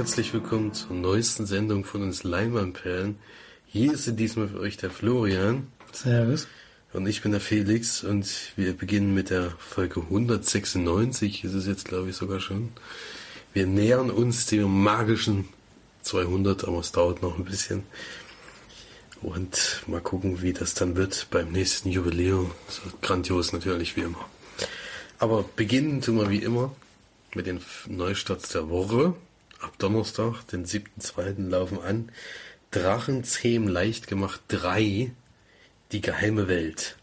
herzlich willkommen zur neuesten Sendung von uns Leinwandperlen. Hier ist diesmal für euch der Florian. Servus. Und ich bin der Felix und wir beginnen mit der Folge 196, ist es jetzt glaube ich sogar schon. Wir nähern uns dem magischen 200, aber es dauert noch ein bisschen. Und mal gucken, wie das dann wird beim nächsten Jubiläum. So grandios natürlich wie immer. Aber beginnen tun wir wie immer mit den Neustarts der Woche. Ab Donnerstag, den 7.2. laufen an. Drachenzähm leicht gemacht 3. Die geheime Welt.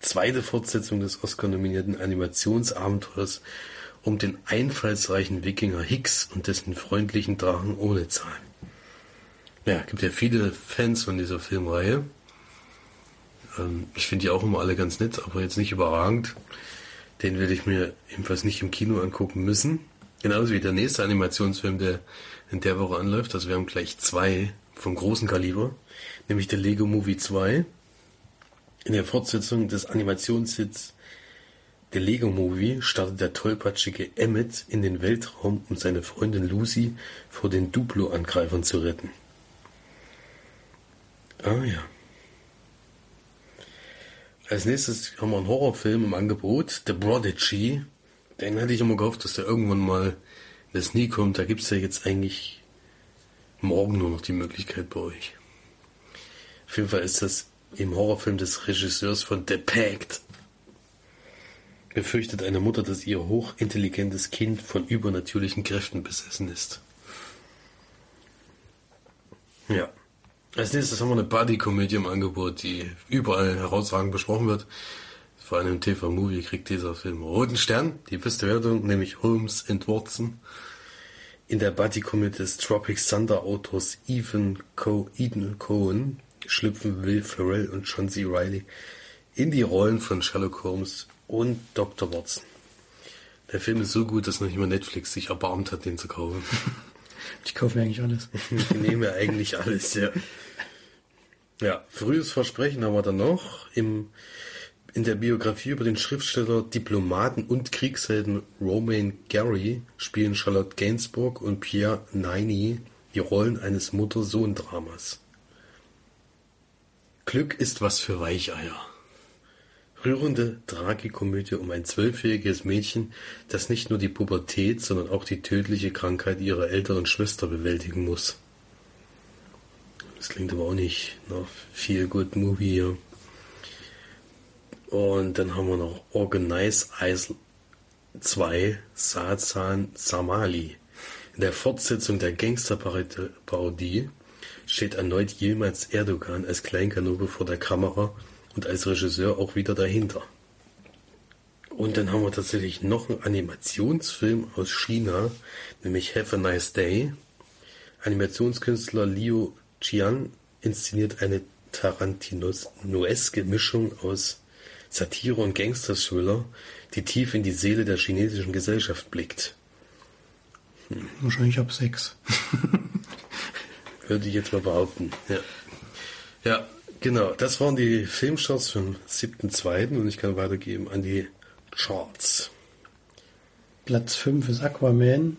Zweite Fortsetzung des Oscar-nominierten Animationsabenteuers um den einfallsreichen Wikinger Hicks und dessen freundlichen Drachen ohne Zahn. Ja, gibt ja viele Fans von dieser Filmreihe. Ähm, ich finde die auch immer alle ganz nett, aber jetzt nicht überragend. Den werde ich mir ebenfalls nicht im Kino angucken müssen. Genauso wie der nächste Animationsfilm, der in der Woche anläuft. Also wir haben gleich zwei vom großen Kaliber, nämlich der Lego Movie 2. In der Fortsetzung des Animationshits der Lego Movie startet der tollpatschige Emmett in den Weltraum, um seine Freundin Lucy vor den Duplo-Angreifern zu retten. Ah ja. Als nächstes haben wir einen Horrorfilm im Angebot, The Prodigy. Den hatte ich immer gehofft, dass der irgendwann mal der Sneak kommt. Da gibt es ja jetzt eigentlich morgen nur noch die Möglichkeit bei euch. Auf jeden Fall ist das im Horrorfilm des Regisseurs von The Pact. Befürchtet eine Mutter, dass ihr hochintelligentes Kind von übernatürlichen Kräften besessen ist. Ja. Als nächstes haben wir eine Buddy-Komödie im Angebot, die überall herausragend besprochen wird. Vor allem im TV-Movie kriegt dieser Film roten Stern, die beste Wertung, nämlich Holmes and Watson. In der Buddy-Komödie des Tropic Thunder Autors Ethan, Co Ethan Cohen schlüpfen Will Ferrell und John C. Reilly in die Rollen von Sherlock Holmes und Dr. Watson. Der Film ist so gut, dass noch nicht mal Netflix sich erbarmt hat, den zu kaufen. Ich kaufe mir eigentlich alles. Ich nehme eigentlich alles, ja. Ja, frühes Versprechen haben wir dann noch. Im, in der Biografie über den Schriftsteller, Diplomaten und Kriegshelden Romain Gary spielen Charlotte Gainsbourg und Pierre Niney die Rollen eines Mutter-Sohn-Dramas. Glück ist was für Weicheier. Rührende Tragikomödie um ein zwölfjähriges Mädchen, das nicht nur die Pubertät, sondern auch die tödliche Krankheit ihrer älteren Schwester bewältigen muss. Das klingt aber auch nicht nach viel Good Movie hier. Und dann haben wir noch Organize Eyes 2 Sazan Samali. In der Fortsetzung der Gangsterparodie steht erneut Yilmaz Erdogan als Kleinkanube vor der Kamera und als Regisseur auch wieder dahinter. Und dann haben wir tatsächlich noch einen Animationsfilm aus China, nämlich Have a Nice Day. Animationskünstler Liu Qian inszeniert eine Tarantinoeske Mischung aus Satire und Gangster-Thriller, die tief in die Seele der chinesischen Gesellschaft blickt. Hm. Wahrscheinlich ab sechs. Würde ich jetzt mal behaupten. Ja. Ja, genau. Das waren die Filmstarts vom 7.2. und ich kann weitergeben an die Charts. Platz 5 ist Aquaman.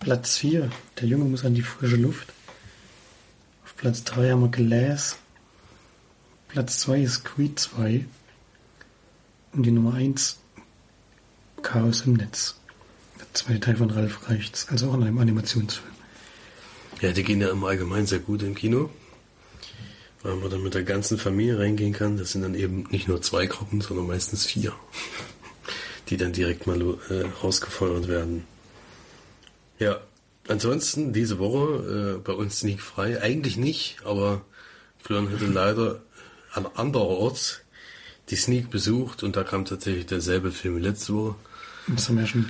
Platz 4, der Junge muss an die frische Luft. Auf Platz 3 haben wir Glass. Platz 2 ist Creed 2. Und die Nummer 1 Chaos im Netz. Der zweite Teil von Ralf Reichts, also auch in einem Animationsfilm. Ja, die gehen ja im Allgemeinen sehr gut im Kino. Weil man dann mit der ganzen Familie reingehen kann. Das sind dann eben nicht nur zwei Gruppen, sondern meistens vier. Die dann direkt mal äh, rausgefeuert werden. Ja, ansonsten diese Woche äh, bei uns Sneak frei. Eigentlich nicht, aber Florian hatte leider an anderorts die Sneak besucht und da kam tatsächlich derselbe Film wie letzte Woche. Das haben wir ja schon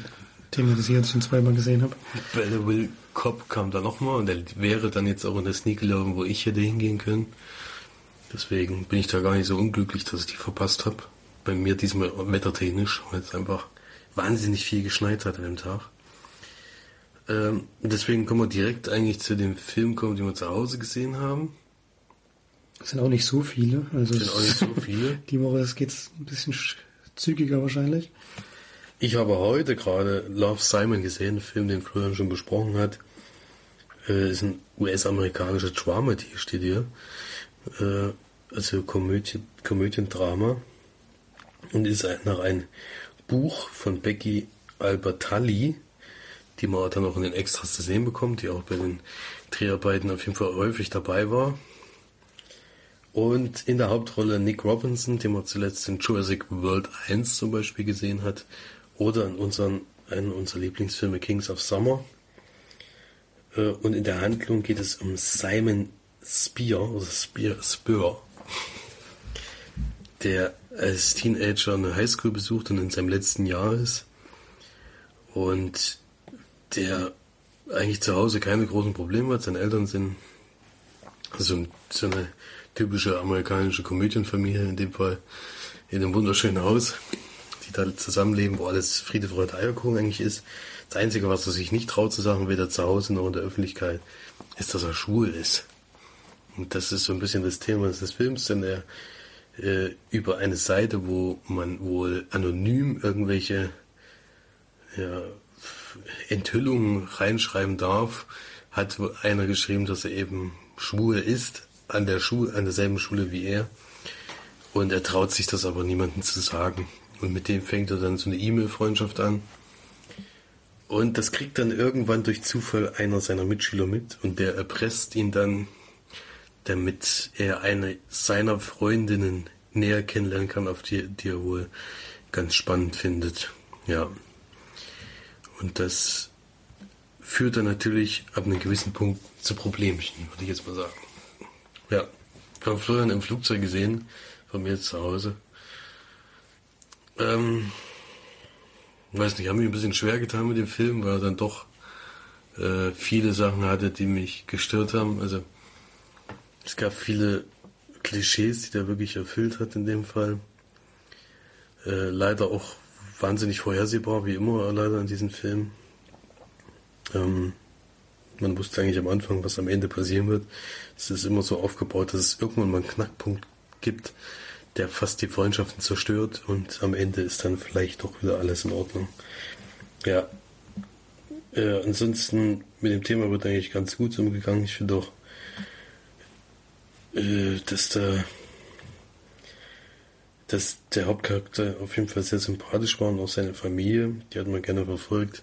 thematisiert, dass ich ihn zweimal gesehen habe. Belle Will Cop kam da nochmal und der wäre dann jetzt auch in der Sneak gelaufen, wo ich hätte hingehen können. Deswegen bin ich da gar nicht so unglücklich, dass ich die verpasst habe. Bei mir diesmal wettertechnisch, weil es einfach wahnsinnig viel geschneit hat an dem Tag. Ähm, deswegen können wir direkt eigentlich zu dem Film kommen, den wir zu Hause gesehen haben. Das sind auch nicht so viele. Also sind auch nicht so viele. Die Woche geht es ein bisschen zügiger wahrscheinlich. Ich habe heute gerade Love Simon gesehen, einen Film, den Florian schon besprochen hat. Äh, ist ein US-amerikanischer Dramedy, steht hier. Äh, also Komödie, Komödiendrama. Und ist nach einem Buch von Becky Albertalli, die man dann auch in den Extras zu sehen bekommt, die auch bei den Dreharbeiten auf jeden Fall häufig dabei war. Und in der Hauptrolle Nick Robinson, den man zuletzt in Jurassic World 1 zum Beispiel gesehen hat, oder in unseren, einen unserer Lieblingsfilme Kings of Summer. Äh, und in der Handlung geht es um Simon Spear, oder Spear, Spur, der als Teenager eine Highschool besucht und in seinem letzten Jahr ist. Und der eigentlich zu Hause keine großen Probleme hat. Seine Eltern sind also so eine typische amerikanische Komödienfamilie in dem Fall in einem wunderschönen Haus, die da zusammenleben, wo alles Friede, Freude, Eierkuchen eigentlich ist. Das Einzige, was er sich nicht traut zu sagen, weder zu Hause noch in der Öffentlichkeit, ist, dass er schwul ist. Und das ist so ein bisschen das Thema des Films, denn er äh, über eine Seite, wo man wohl anonym irgendwelche ja, Enthüllungen reinschreiben darf, hat einer geschrieben, dass er eben schwul ist, an der Schule, an derselben Schule wie er. Und er traut sich das aber niemandem zu sagen. Und mit dem fängt er dann so eine E-Mail-Freundschaft an. Und das kriegt dann irgendwann durch Zufall einer seiner Mitschüler mit und der erpresst ihn dann, damit er eine seiner Freundinnen näher kennenlernen kann, auf die, die er wohl ganz spannend findet. Ja. Und das führt dann natürlich ab einem gewissen Punkt zu Problemchen, würde ich jetzt mal sagen. Ja, ich habe Florian im Flugzeug gesehen, von mir zu Hause. Ähm, weiß nicht, habe mich ein bisschen schwer getan mit dem Film, weil er dann doch äh, viele Sachen hatte, die mich gestört haben. Also es gab viele Klischees, die der wirklich erfüllt hat in dem Fall. Äh, leider auch wahnsinnig vorhersehbar, wie immer leider in diesem Film. Ähm, man wusste eigentlich am Anfang, was am Ende passieren wird. Es ist immer so aufgebaut, dass es irgendwann mal einen Knackpunkt gibt, der fast die Freundschaften zerstört und am Ende ist dann vielleicht doch wieder alles in Ordnung. Ja. Äh, ansonsten mit dem Thema wird eigentlich ganz gut umgegangen. Ich finde auch, äh, dass da dass der Hauptcharakter auf jeden Fall sehr sympathisch war und auch seine Familie, die hat man gerne verfolgt.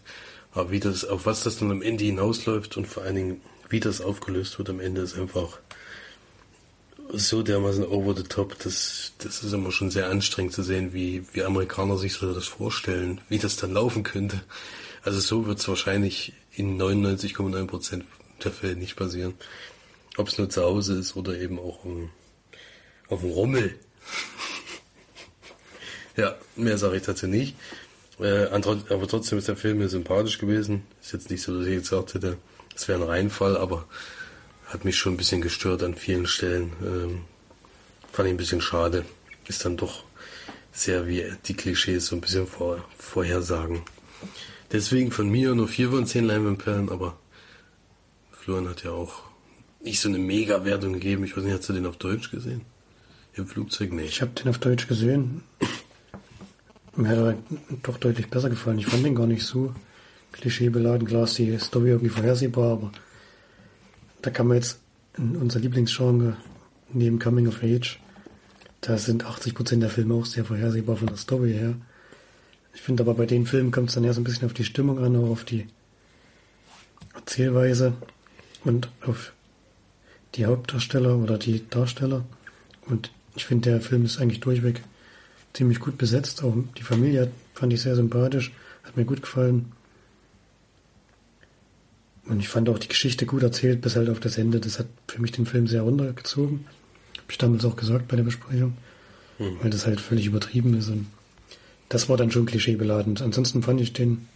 Aber wie das, auf was das dann am Ende hinausläuft und vor allen Dingen, wie das aufgelöst wird am Ende, ist einfach so dermaßen over the top. Das, das ist immer schon sehr anstrengend zu sehen, wie, wie Amerikaner sich so das vorstellen, wie das dann laufen könnte. Also so wird es wahrscheinlich in 99,9% der Fälle nicht passieren. Ob es nur zu Hause ist oder eben auch um, auf dem Rummel. ja, mehr sage ich dazu nicht. Äh, aber trotzdem ist der Film mir sympathisch gewesen. Ist jetzt nicht so, dass ich gesagt hätte, es wäre ein Reinfall, aber hat mich schon ein bisschen gestört an vielen Stellen. Ähm, fand ich ein bisschen schade. Ist dann doch sehr wie die Klischees so ein bisschen vor, vorhersagen. Deswegen von mir nur 4 von 10 Leinwandperlen, aber Florian hat ja auch nicht so eine Mega-Wertung gegeben. Ich weiß nicht, hast du den auf Deutsch gesehen? Im Flugzeug nicht. Ich habe den auf Deutsch gesehen. Mir hat er doch deutlich besser gefallen. Ich fand den gar nicht so klischeebeladen. Klar ist die Story irgendwie vorhersehbar, aber da kann man jetzt in unser Lieblingsgenre neben Coming of Age, da sind 80% der Filme auch sehr vorhersehbar von der Story her. Ich finde aber bei den Filmen kommt es dann eher so ein bisschen auf die Stimmung an, auch auf die Erzählweise und auf die Hauptdarsteller oder die Darsteller. Und ich finde, der Film ist eigentlich durchweg ziemlich gut besetzt. Auch die Familie fand ich sehr sympathisch, hat mir gut gefallen. Und ich fand auch die Geschichte gut erzählt, bis halt auf das Ende. Das hat für mich den Film sehr runtergezogen. Habe ich damals auch gesagt bei der Besprechung. Mhm. Weil das halt völlig übertrieben ist. Und das war dann schon klischeebeladen. Ansonsten fand ich den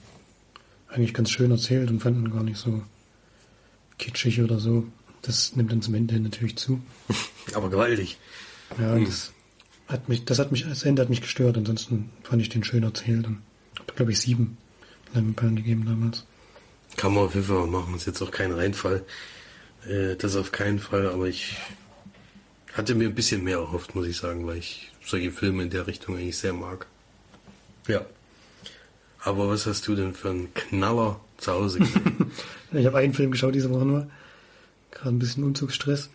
eigentlich ganz schön erzählt und fand ihn gar nicht so kitschig oder so. Das nimmt dann zum Ende natürlich zu. Aber gewaltig. Ja, mhm. das hat mich, das hat mich, das Ende hat mich gestört. Ansonsten fand ich den schön erzählt. Und habe, glaube ich, sieben Lemmenperlen gegeben damals. Kann man auf jeden Fall machen. Ist jetzt auch kein Reinfall. Äh, das auf keinen Fall, aber ich hatte mir ein bisschen mehr erhofft, muss ich sagen, weil ich solche Filme in der Richtung eigentlich sehr mag. Ja. Aber was hast du denn für einen Knaller zu Hause gesehen? Ich habe einen Film geschaut diese Woche nur. Gerade ein bisschen Umzugsstress.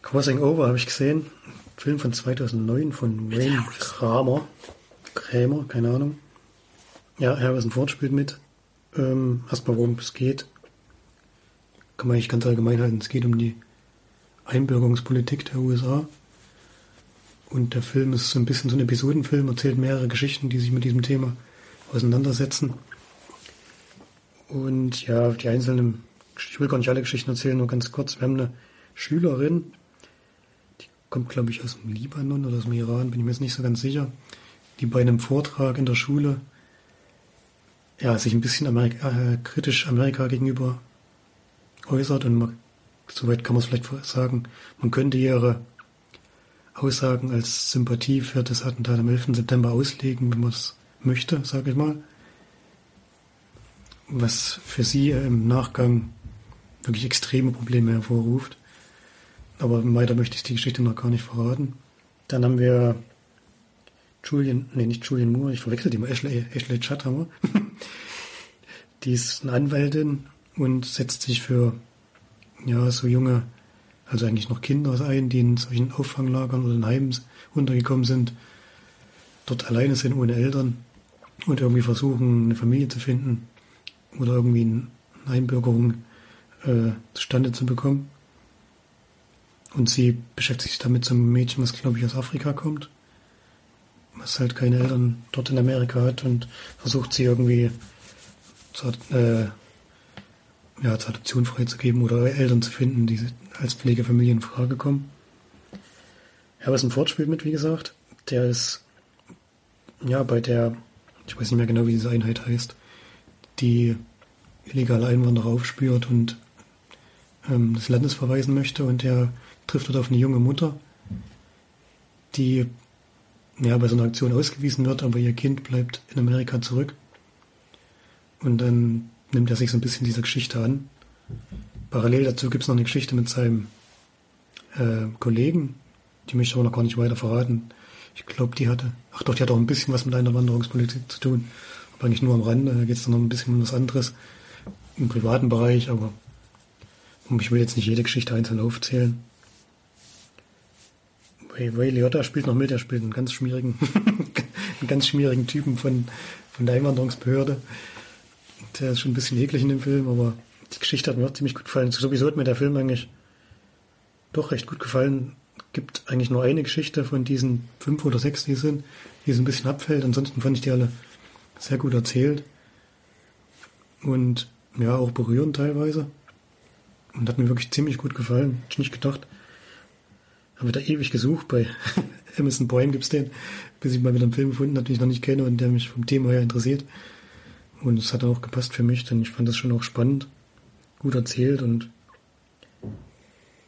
Crossing Over habe ich gesehen. Film von 2009 von Wayne Kramer. Krämer, keine Ahnung. Ja, Harrison Ford spielt mit. Ähm, erstmal, worum es geht. Kann man eigentlich ganz allgemein halten. Es geht um die Einbürgerungspolitik der USA. Und der Film ist so ein bisschen so ein Episodenfilm, erzählt mehrere Geschichten, die sich mit diesem Thema auseinandersetzen. Und ja, die einzelnen, ich will gar nicht alle Geschichten erzählen, nur ganz kurz. Wir haben eine Schülerin, kommt, glaube ich, aus dem Libanon oder aus dem Iran, bin ich mir jetzt nicht so ganz sicher, die bei einem Vortrag in der Schule ja, sich ein bisschen Amerika, äh, kritisch Amerika gegenüber äußert und man, soweit kann man es vielleicht sagen, man könnte ihre Aussagen als Sympathie für das Attentat am 11. September auslegen, wenn man es möchte, sage ich mal was für sie im Nachgang wirklich extreme Probleme hervorruft. Aber weiter möchte ich die Geschichte noch gar nicht verraten. Dann haben wir Julian, nee, nicht Julian Moore, ich verwechsel die mal, Ashley, Ashley Chathammer. die ist eine Anwältin und setzt sich für, ja, so junge, also eigentlich noch Kinder ein, die in solchen Auffanglagern oder in Heimen untergekommen sind, dort alleine sind ohne Eltern und irgendwie versuchen, eine Familie zu finden oder irgendwie eine Einbürgerung äh, zustande zu bekommen. Und sie beschäftigt sich damit so einem Mädchen, was glaube ich aus Afrika kommt, was halt keine Eltern dort in Amerika hat und versucht sie irgendwie zur, äh, ja, zur Adoption freizugeben oder Eltern zu finden, die als Pflegefamilie in Frage kommen. Harrison Ford spielt mit, wie gesagt. Der ist ja bei der, ich weiß nicht mehr genau, wie diese Einheit heißt, die illegale Einwanderer aufspürt und ähm, des Landes verweisen möchte. Und er trifft dort auf eine junge Mutter, die ja, bei so einer Aktion ausgewiesen wird, aber ihr Kind bleibt in Amerika zurück. Und dann nimmt er sich so ein bisschen dieser Geschichte an. Parallel dazu gibt es noch eine Geschichte mit seinem äh, Kollegen, die möchte ich aber noch gar nicht weiter verraten. Ich glaube, die hatte, ach doch, die hat auch ein bisschen was mit einer Wanderungspolitik zu tun aber eigentlich nur am Rande. Da geht es dann noch ein bisschen um was anderes im privaten Bereich, aber ich will jetzt nicht jede Geschichte einzeln aufzählen. Ray Liotta spielt noch mit, er spielt einen ganz schmierigen, einen ganz schmierigen Typen von, von der Einwanderungsbehörde. Der ist schon ein bisschen eklig in dem Film, aber die Geschichte hat mir auch ziemlich gut gefallen. Sowieso hat mir der Film eigentlich doch recht gut gefallen. Gibt eigentlich nur eine Geschichte von diesen fünf oder sechs, die sind, die so ein bisschen abfällt. Ansonsten fand ich die alle sehr gut erzählt und ja, auch berührend teilweise. Und hat mir wirklich ziemlich gut gefallen. Hätte ich nicht gedacht. Habe da ewig gesucht. Bei Emerson Boyne gibt es den, bis ich mal wieder einen Film gefunden habe, den ich noch nicht kenne und der mich vom Thema her interessiert. Und es hat auch gepasst für mich, denn ich fand das schon auch spannend, gut erzählt und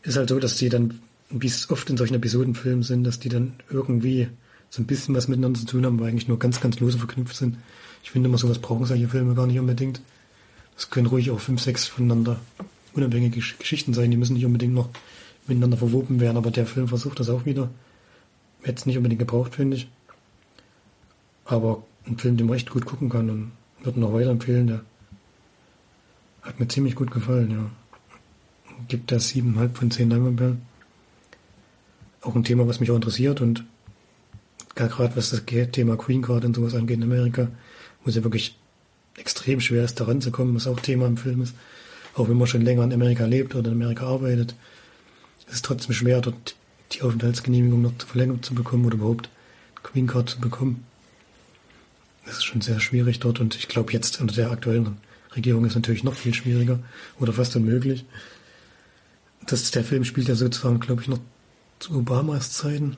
ist halt so, dass die dann, wie es oft in solchen Episodenfilmen sind, dass die dann irgendwie so ein bisschen was miteinander zu tun haben, aber eigentlich nur ganz, ganz lose verknüpft sind. Ich finde immer, sowas brauchen solche Filme gar nicht unbedingt. Das können ruhig auch fünf, sechs voneinander unabhängige Geschichten sein. Die müssen nicht unbedingt noch miteinander verwoben werden, aber der Film versucht das auch wieder. Hätte es nicht unbedingt gebraucht, finde ich. Aber ein Film, den man echt gut gucken kann und würde noch weiterempfehlen, der hat mir ziemlich gut gefallen, ja. Gibt da siebeneinhalb von zehn Leinwandperlen. Auch ein Thema, was mich auch interessiert und gerade was das Thema Queen Card und sowas angeht in Amerika, wo es ja wirklich extrem schwer ist, da ranzukommen, was auch Thema im Film ist. Auch wenn man schon länger in Amerika lebt oder in Amerika arbeitet, ist es trotzdem schwer, dort die Aufenthaltsgenehmigung noch zu verlängern zu bekommen oder überhaupt Queen Card zu bekommen. Das ist schon sehr schwierig dort und ich glaube jetzt unter der aktuellen Regierung ist natürlich noch viel schwieriger oder fast unmöglich. Das, der Film spielt ja sozusagen, glaube ich, noch zu Obamas Zeiten.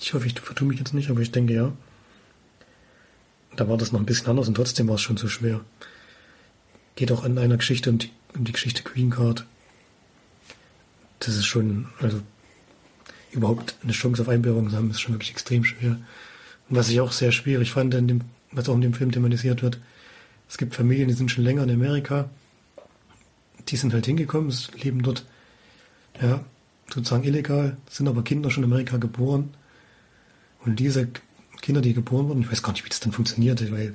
Ich hoffe, ich vertue mich jetzt nicht, aber ich denke ja. Da war das noch ein bisschen anders und trotzdem war es schon so schwer. Geht auch an einer Geschichte um die, um die Geschichte Queen Card. Das ist schon, also überhaupt eine Chance auf Einbürgerung zu haben, ist schon wirklich extrem schwer. Und was ich auch sehr schwierig fand, in dem, was auch in dem Film thematisiert wird, es gibt Familien, die sind schon länger in Amerika, die sind halt hingekommen, leben dort, ja, sozusagen illegal, sind aber Kinder schon in Amerika geboren. Und diese Kinder, die geboren wurden, ich weiß gar nicht, wie das dann funktioniert, weil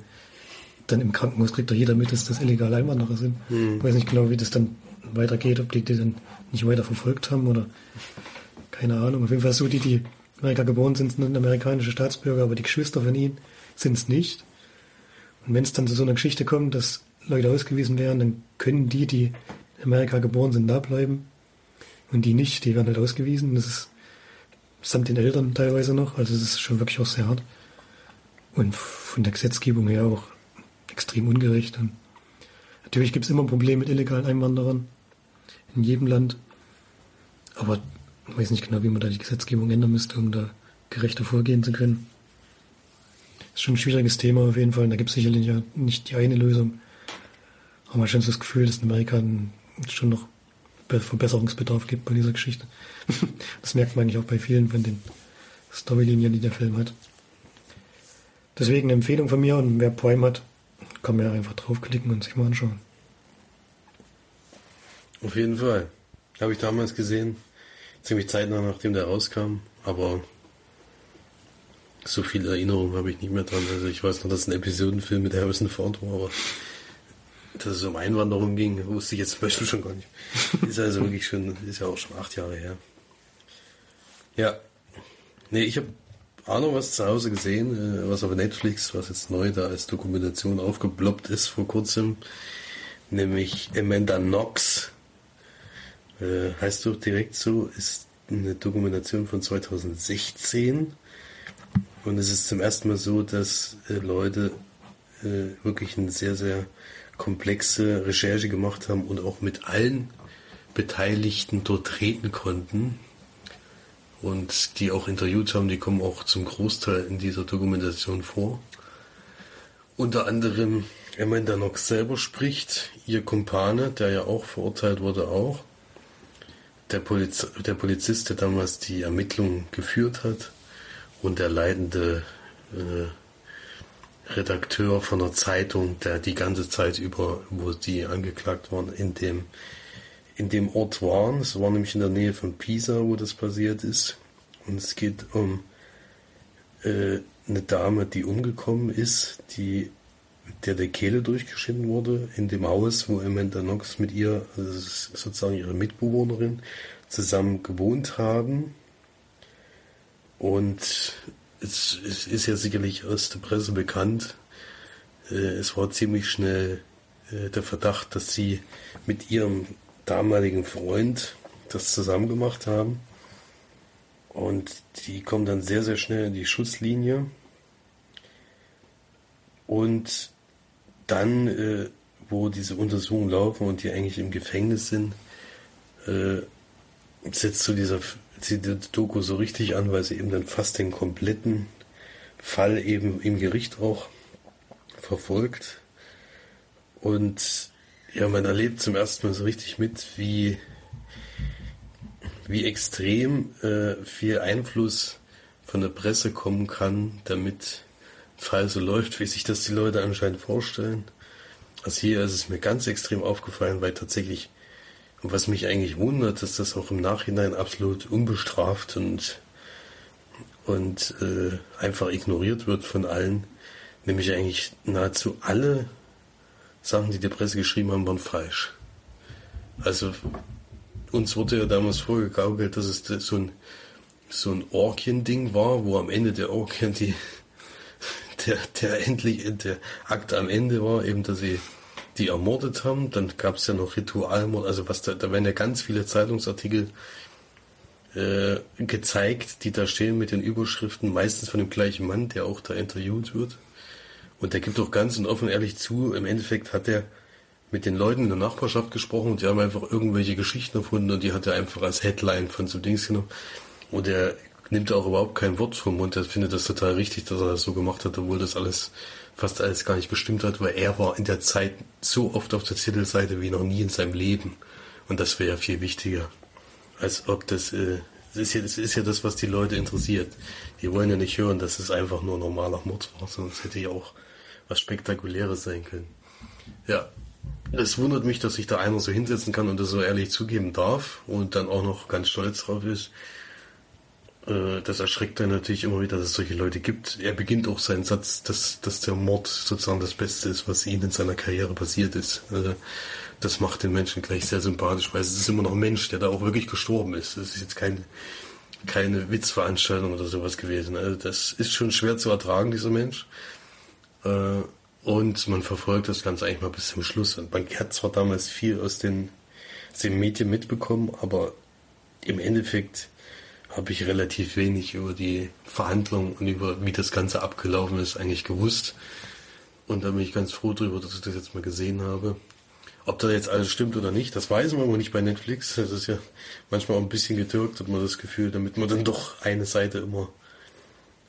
dann im Krankenhaus kriegt doch jeder mit, dass das illegale Einwanderer sind. Hm. Ich weiß nicht genau, wie das dann weitergeht, ob die die dann nicht weiter verfolgt haben oder keine Ahnung. Auf jeden Fall so, die, die in Amerika geboren sind, sind amerikanische Staatsbürger, aber die Geschwister von ihnen sind es nicht. Und wenn es dann zu so einer Geschichte kommt, dass Leute ausgewiesen werden, dann können die, die in Amerika geboren sind, da bleiben. Und die nicht, die werden halt ausgewiesen. Das ist samt den Eltern teilweise noch. Also es ist schon wirklich auch sehr hart. Und von der Gesetzgebung her auch extrem ungerecht. Und natürlich gibt es immer Probleme mit illegalen Einwanderern in jedem Land. Aber ich weiß nicht genau, wie man da die Gesetzgebung ändern müsste, um da gerechter vorgehen zu können. Ist schon ein schwieriges Thema auf jeden Fall. Und da gibt es sicherlich ja nicht die eine Lösung. Aber man hat schon das Gefühl, dass in Amerika schon noch Verbesserungsbedarf gibt bei dieser Geschichte. das merkt man eigentlich auch bei vielen von den Storylinien, die der Film hat. Deswegen eine Empfehlung von mir und wer Prime hat, kann man ja einfach draufklicken und sich mal anschauen. Auf jeden Fall. Habe ich damals gesehen. Ziemlich zeitnah, nachdem der rauskam. Aber so viel Erinnerung habe ich nicht mehr dran. Also ich weiß noch, dass ein Episodenfilm mit Harrison Ford war, aber dass es um Einwanderung ging, wusste ich jetzt zum Beispiel schon gar nicht. Ist also wirklich schon, ist ja auch schon acht Jahre her. Ja. Nee, ich habe noch was zu Hause gesehen, äh, was auf Netflix, was jetzt neu da als Dokumentation aufgeploppt ist vor kurzem. Nämlich Amanda Knox. Äh, heißt doch direkt so, ist eine Dokumentation von 2016. Und es ist zum ersten Mal so, dass äh, Leute äh, wirklich eine sehr, sehr komplexe Recherche gemacht haben und auch mit allen Beteiligten dort reden konnten und die auch interviewt haben, die kommen auch zum Großteil in dieser Dokumentation vor. Unter anderem Amanda Knox selber spricht, ihr Kumpane, der ja auch verurteilt wurde, auch. Der, Poliz der Polizist, der damals die Ermittlungen geführt hat und der leidende äh, Redakteur von einer Zeitung, der die ganze Zeit über, wo die angeklagt waren, in dem in dem Ort waren. Es war nämlich in der Nähe von Pisa, wo das passiert ist. Und es geht um äh, eine Dame, die umgekommen ist, die der der Kehle durchgeschnitten wurde in dem Haus, wo Amanda Knox mit ihr, also sozusagen ihre Mitbewohnerin, zusammen gewohnt haben. Und es, es ist ja sicherlich aus der Presse bekannt. Äh, es war ziemlich schnell äh, der Verdacht, dass sie mit ihrem damaligen Freund das zusammen gemacht haben. Und die kommen dann sehr, sehr schnell in die Schusslinie. Und dann, äh, wo diese Untersuchungen laufen und die eigentlich im Gefängnis sind, äh, setzt so dieser die Doku so richtig an, weil sie eben dann fast den kompletten Fall eben im Gericht auch verfolgt. Und ja, man erlebt zum ersten Mal so richtig mit, wie, wie extrem äh, viel Einfluss von der Presse kommen kann, damit Fall so läuft, wie sich das die Leute anscheinend vorstellen. Also hier ist es mir ganz extrem aufgefallen, weil tatsächlich, was mich eigentlich wundert, dass das auch im Nachhinein absolut unbestraft und, und äh, einfach ignoriert wird von allen, nämlich eigentlich nahezu alle Sachen, die die Presse geschrieben haben, waren falsch. Also uns wurde ja damals vorgegaukelt, dass es so ein so ein Orkien-Ding war, wo am Ende der Orkien die der, der endlich der Akt am Ende war, eben, dass sie die ermordet haben. Dann gab es ja noch Ritualmord, also was da, da werden ja ganz viele Zeitungsartikel äh, gezeigt, die da stehen mit den Überschriften, meistens von dem gleichen Mann, der auch da interviewt wird. Und der gibt auch ganz und offen ehrlich zu, im Endeffekt hat er mit den Leuten in der Nachbarschaft gesprochen und die haben einfach irgendwelche Geschichten erfunden und die hat er einfach als Headline von so Dings genommen. Und er nimmt auch überhaupt kein Wort vom Mund. Er findet das total richtig, dass er das so gemacht hat, obwohl das alles, fast alles gar nicht gestimmt hat, weil er war in der Zeit so oft auf der Titelseite wie noch nie in seinem Leben. Und das wäre ja viel wichtiger. Als ob das, äh, das ist ja, das ist ja das, was die Leute interessiert. Die wollen ja nicht hören, dass es einfach nur normaler Mord war, es hätte ja auch was Spektakuläres sein können. Ja, es wundert mich, dass sich da einer so hinsetzen kann und das so ehrlich zugeben darf und dann auch noch ganz stolz drauf ist. Äh, das erschreckt dann natürlich immer wieder, dass es solche Leute gibt. Er beginnt auch seinen Satz, dass, dass der Mord sozusagen das Beste ist, was ihm in seiner Karriere passiert ist. Also, das macht den Menschen gleich sehr sympathisch, weil es ist immer noch ein Mensch, der da auch wirklich gestorben ist. Das ist jetzt kein, keine Witzveranstaltung oder sowas gewesen. Also das ist schon schwer zu ertragen, dieser Mensch. Äh, und man verfolgt das Ganze eigentlich mal bis zum Schluss. Und man hat zwar damals viel aus den, aus den Medien mitbekommen, aber im Endeffekt habe ich relativ wenig über die Verhandlungen und über wie das Ganze abgelaufen ist eigentlich gewusst. Und da bin ich ganz froh drüber, dass ich das jetzt mal gesehen habe. Ob da jetzt alles stimmt oder nicht, das weiß man aber nicht bei Netflix. Das ist ja manchmal auch ein bisschen getürkt, hat man das Gefühl, damit man dann doch eine Seite immer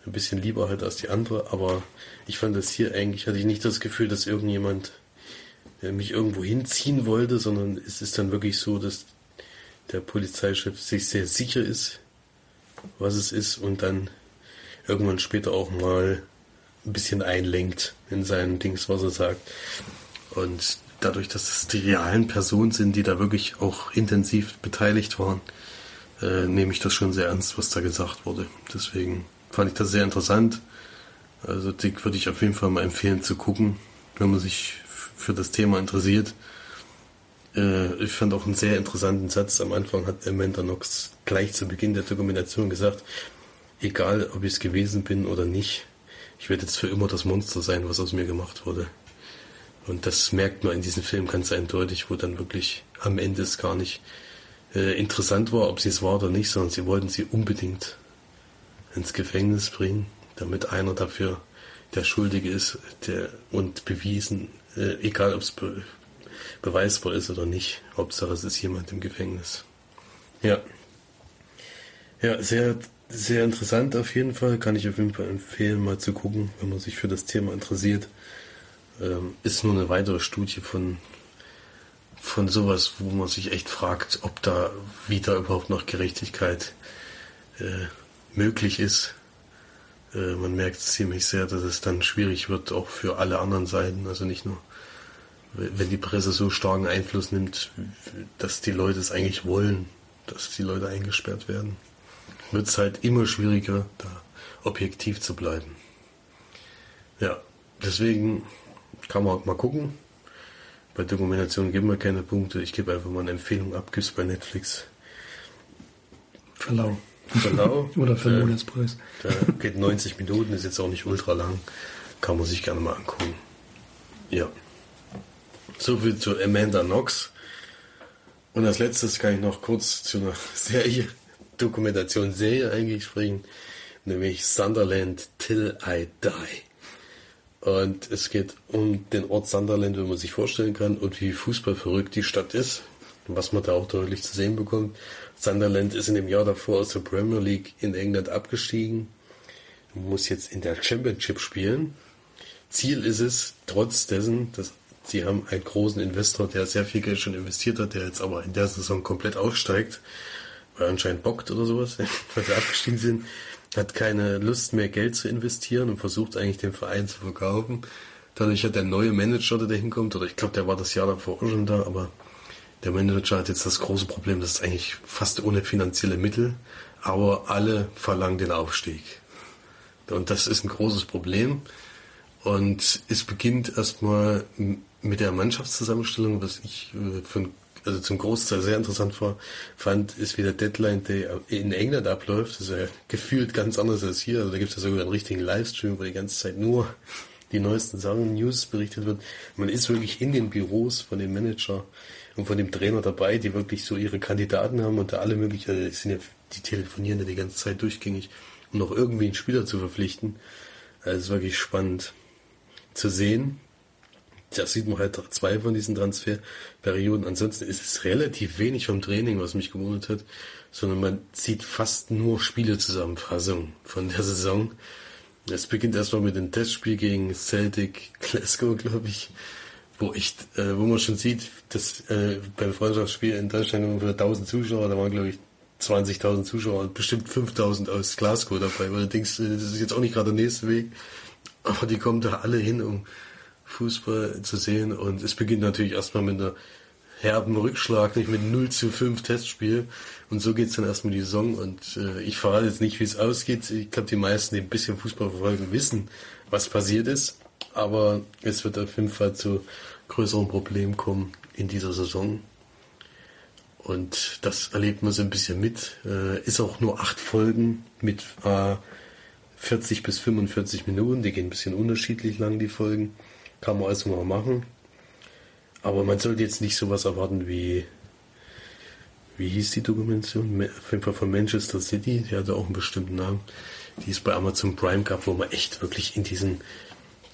ein bisschen lieber hat als die andere. Aber ich fand das hier eigentlich, hatte ich nicht das Gefühl, dass irgendjemand äh, mich irgendwo hinziehen wollte, sondern es ist dann wirklich so, dass der Polizeichef sich sehr sicher ist, was es ist und dann irgendwann später auch mal ein bisschen einlenkt in seinen Dings, was er sagt. Und dadurch, dass es die realen Personen sind, die da wirklich auch intensiv beteiligt waren, äh, nehme ich das schon sehr ernst, was da gesagt wurde. Deswegen fand ich das sehr interessant. Also die würde ich auf jeden Fall mal empfehlen zu gucken, wenn man sich für das Thema interessiert. Äh, ich fand auch einen sehr interessanten Satz. Am Anfang hat Amanda Knox gleich zu Beginn der Dokumentation gesagt, egal ob ich es gewesen bin oder nicht, ich werde jetzt für immer das Monster sein, was aus mir gemacht wurde. Und das merkt man in diesem Film ganz eindeutig, wo dann wirklich am Ende es gar nicht äh, interessant war, ob sie es war oder nicht, sondern sie wollten sie unbedingt ins Gefängnis bringen, damit einer dafür der Schuldige ist der, und bewiesen, äh, egal ob es be beweisbar ist oder nicht. Hauptsache es ist jemand im Gefängnis. Ja. Ja, sehr, sehr interessant auf jeden Fall. Kann ich auf jeden Fall empfehlen, mal zu gucken, wenn man sich für das Thema interessiert. Ähm, ist nur eine weitere Studie von, von sowas, wo man sich echt fragt, ob da wieder überhaupt noch Gerechtigkeit äh, möglich ist. Äh, man merkt ziemlich sehr, dass es dann schwierig wird, auch für alle anderen Seiten, also nicht nur wenn die Presse so starken Einfluss nimmt, dass die Leute es eigentlich wollen, dass die Leute eingesperrt werden, wird es halt immer schwieriger, da objektiv zu bleiben. Ja, deswegen kann man mal gucken. Bei Dokumentation geben wir keine Punkte. Ich gebe einfach mal eine Empfehlung ab. Gibt's bei Netflix. Verlau. Verlau. Oder für den Monatspreis. Der geht 90 Minuten, ist jetzt auch nicht ultra lang. Kann man sich gerne mal angucken. Ja. So viel zu Amanda Knox. Und als letztes kann ich noch kurz zu einer Serie, Dokumentation Serie eigentlich springen, nämlich Sunderland Till I Die. Und es geht um den Ort Sunderland, wie man sich vorstellen kann, und wie fußballverrückt die Stadt ist. Was man da auch deutlich zu sehen bekommt. Sunderland ist in dem Jahr davor aus der Premier League in England abgestiegen, muss jetzt in der Championship spielen. Ziel ist es, trotz dessen, dass Sie haben einen großen Investor, der sehr viel Geld schon investiert hat, der jetzt aber in der Saison komplett aussteigt, weil er anscheinend bockt oder sowas, weil sie abgestiegen sind, hat keine Lust mehr Geld zu investieren und versucht eigentlich den Verein zu verkaufen. Dadurch hat der neue Manager, der da hinkommt, oder ich glaube, der war das Jahr davor schon da, aber der Manager hat jetzt das große Problem, das ist eigentlich fast ohne finanzielle Mittel, aber alle verlangen den Aufstieg. Und das ist ein großes Problem. Und es beginnt erstmal mit der Mannschaftszusammenstellung, was ich äh, von, also zum Großteil sehr interessant war, fand, ist wie der Deadline Day in England abläuft. Das ist ja gefühlt ganz anders als hier. Also da gibt es ja sogar einen richtigen Livestream, wo die ganze Zeit nur die neuesten Sachen, News berichtet wird. Man ist wirklich in den Büros von dem Manager und von dem Trainer dabei, die wirklich so ihre Kandidaten haben und da alle möglichen, also sind ja, die telefonieren ja die ganze Zeit durchgängig, um noch irgendwie einen Spieler zu verpflichten. Also ist wirklich spannend zu sehen da sieht man halt zwei von diesen Transferperioden. Ansonsten ist es relativ wenig vom Training, was mich gewundert hat, sondern man sieht fast nur Spielezusammenfassungen von der Saison. Es beginnt erstmal mit dem Testspiel gegen Celtic Glasgow, glaube ich, wo ich, äh, wo man schon sieht, dass äh, beim Freundschaftsspiel in Deutschland ungefähr 1000 Zuschauer, da waren glaube ich 20.000 Zuschauer und bestimmt 5.000 aus Glasgow dabei, denkst, äh, das ist jetzt auch nicht gerade der nächste Weg, aber die kommen da alle hin, um Fußball zu sehen. Und es beginnt natürlich erstmal mit einer herben Rückschlag, nicht mit 0 zu 5 Testspiel. Und so geht's dann erstmal die Saison. Und äh, ich verrate jetzt nicht, wie es ausgeht. Ich glaube, die meisten, die ein bisschen Fußball verfolgen, wissen, was passiert ist. Aber es wird auf jeden Fall zu größeren Problemen kommen in dieser Saison. Und das erlebt man so ein bisschen mit. Äh, ist auch nur acht Folgen mit äh, 40 bis 45 Minuten. Die gehen ein bisschen unterschiedlich lang, die Folgen. Kann man also mal machen. Aber man sollte jetzt nicht sowas erwarten wie, wie hieß die Dokumentation? Auf jeden Fall von Manchester City. Die hatte auch einen bestimmten Namen. Die es bei Amazon Prime gab, wo man echt wirklich in diesen,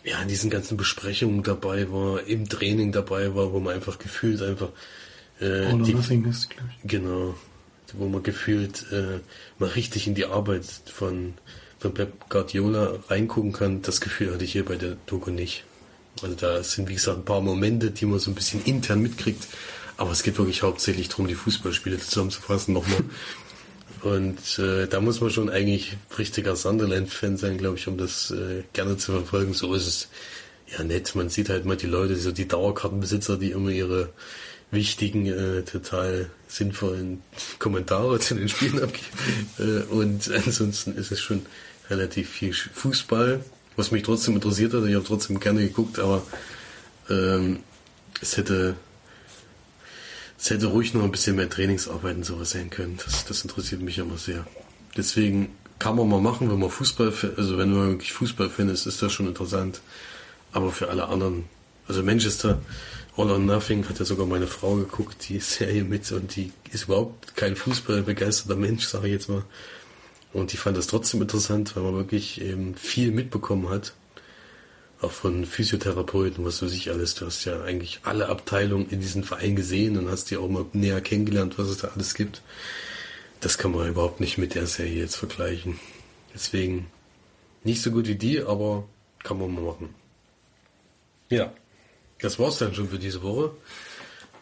ja, in diesen ganzen Besprechungen dabei war, im Training dabei war, wo man einfach gefühlt einfach äh, All die, Nothing ist, glaube ich. Genau. Wo man gefühlt äh, mal richtig in die Arbeit von, von Pep Guardiola reingucken kann. Das Gefühl hatte ich hier bei der Doku nicht. Also da sind, wie gesagt, ein paar Momente, die man so ein bisschen intern mitkriegt. Aber es geht wirklich hauptsächlich darum, die Fußballspiele zusammenzufassen nochmal. Und äh, da muss man schon eigentlich richtiger Sunderland-Fan sein, glaube ich, um das äh, gerne zu verfolgen. So ist es ja nett. Man sieht halt mal die Leute, so die Dauerkartenbesitzer, die immer ihre wichtigen, äh, total sinnvollen Kommentare zu den Spielen abgeben. Äh, und ansonsten ist es schon relativ viel Fußball, was mich trotzdem interessiert hat. Ich habe trotzdem gerne geguckt, aber ähm, es hätte es hätte ruhig noch ein bisschen mehr Trainingsarbeit und sowas sein können. Das, das interessiert mich immer sehr. Deswegen kann man mal machen, wenn man Fußball, also wenn man wirklich Fußballfan ist, ist das schon interessant. Aber für alle anderen, also Manchester, All or Nothing hat ja sogar meine Frau geguckt, die Serie mit und die ist überhaupt kein fußballbegeisterter Mensch, sage ich jetzt mal. Und die fand das trotzdem interessant, weil man wirklich eben viel mitbekommen hat. Auch von Physiotherapeuten, was weiß ich alles. Du hast ja eigentlich alle Abteilungen in diesem Verein gesehen und hast die auch mal näher kennengelernt, was es da alles gibt. Das kann man überhaupt nicht mit der Serie jetzt vergleichen. Deswegen nicht so gut wie die, aber kann man mal machen. Ja. Das war's dann schon für diese Woche.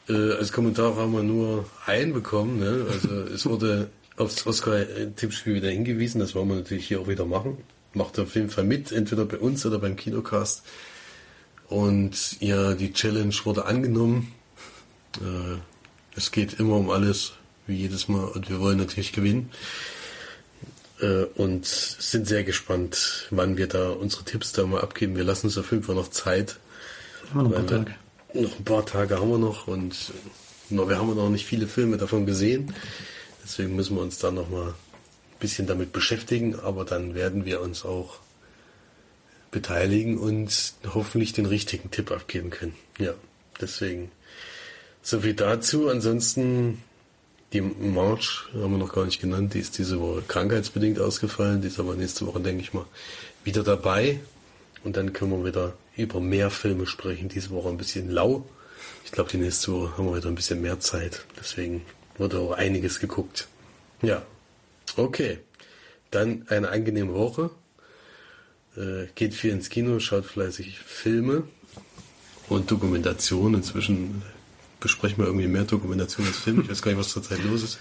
Äh, als Kommentar haben wir nur einen bekommen. Ne? Also es wurde aufs Oscar-Tippspiel wieder hingewiesen. Das wollen wir natürlich hier auch wieder machen. Macht auf jeden Fall mit, entweder bei uns oder beim Kinocast. Und ja, die Challenge wurde angenommen. Äh, es geht immer um alles, wie jedes Mal. Und wir wollen natürlich gewinnen. Äh, und sind sehr gespannt, wann wir da unsere Tipps da mal abgeben. Wir lassen uns auf jeden Fall noch Zeit haben wir noch ein paar Tage. Noch ein paar Tage haben wir noch und noch, wir haben noch nicht viele Filme davon gesehen. Deswegen müssen wir uns da noch mal ein bisschen damit beschäftigen, aber dann werden wir uns auch beteiligen und hoffentlich den richtigen Tipp abgeben können. Ja, deswegen so viel dazu. Ansonsten die March haben wir noch gar nicht genannt. Die ist diese Woche krankheitsbedingt ausgefallen. Die ist aber nächste Woche, denke ich mal, wieder dabei. Und dann können wir wieder über mehr Filme sprechen. Diese Woche ein bisschen lau. Ich glaube, die nächste Woche haben wir wieder ein bisschen mehr Zeit. Deswegen wurde auch einiges geguckt. Ja, okay. Dann eine angenehme Woche. Äh, geht viel ins Kino, schaut fleißig Filme und Dokumentation. Inzwischen besprechen wir irgendwie mehr Dokumentation als Film. Ich weiß gar nicht, was zurzeit los ist.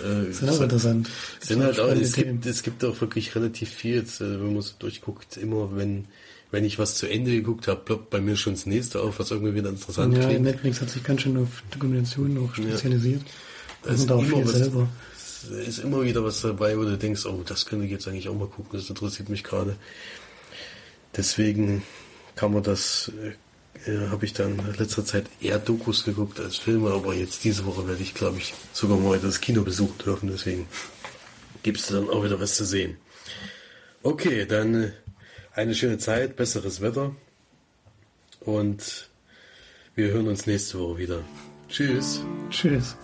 Äh, sind auch interessant. Sind halt auch, es, gibt, es gibt auch wirklich relativ viel, jetzt, äh, wenn man so durchguckt, immer wenn wenn ich was zu Ende geguckt habe, ploppt bei mir schon das nächste auf, was irgendwie wieder interessant ja, klingt. Netflix hat sich ganz schön auf Dokumentationen auch spezialisiert. Ja. Da ist, immer was, ist immer wieder was dabei, wo du denkst, oh, das könnte ich jetzt eigentlich auch mal gucken, das interessiert mich gerade. Deswegen kann man das, äh, habe ich dann in letzter Zeit eher Dokus geguckt als Filme, aber jetzt diese Woche werde ich, glaube ich, sogar mal das Kino besuchen dürfen, deswegen gibt es dann auch wieder was zu sehen. Okay, dann äh, eine schöne Zeit, besseres Wetter und wir hören uns nächste Woche wieder. Tschüss. Tschüss.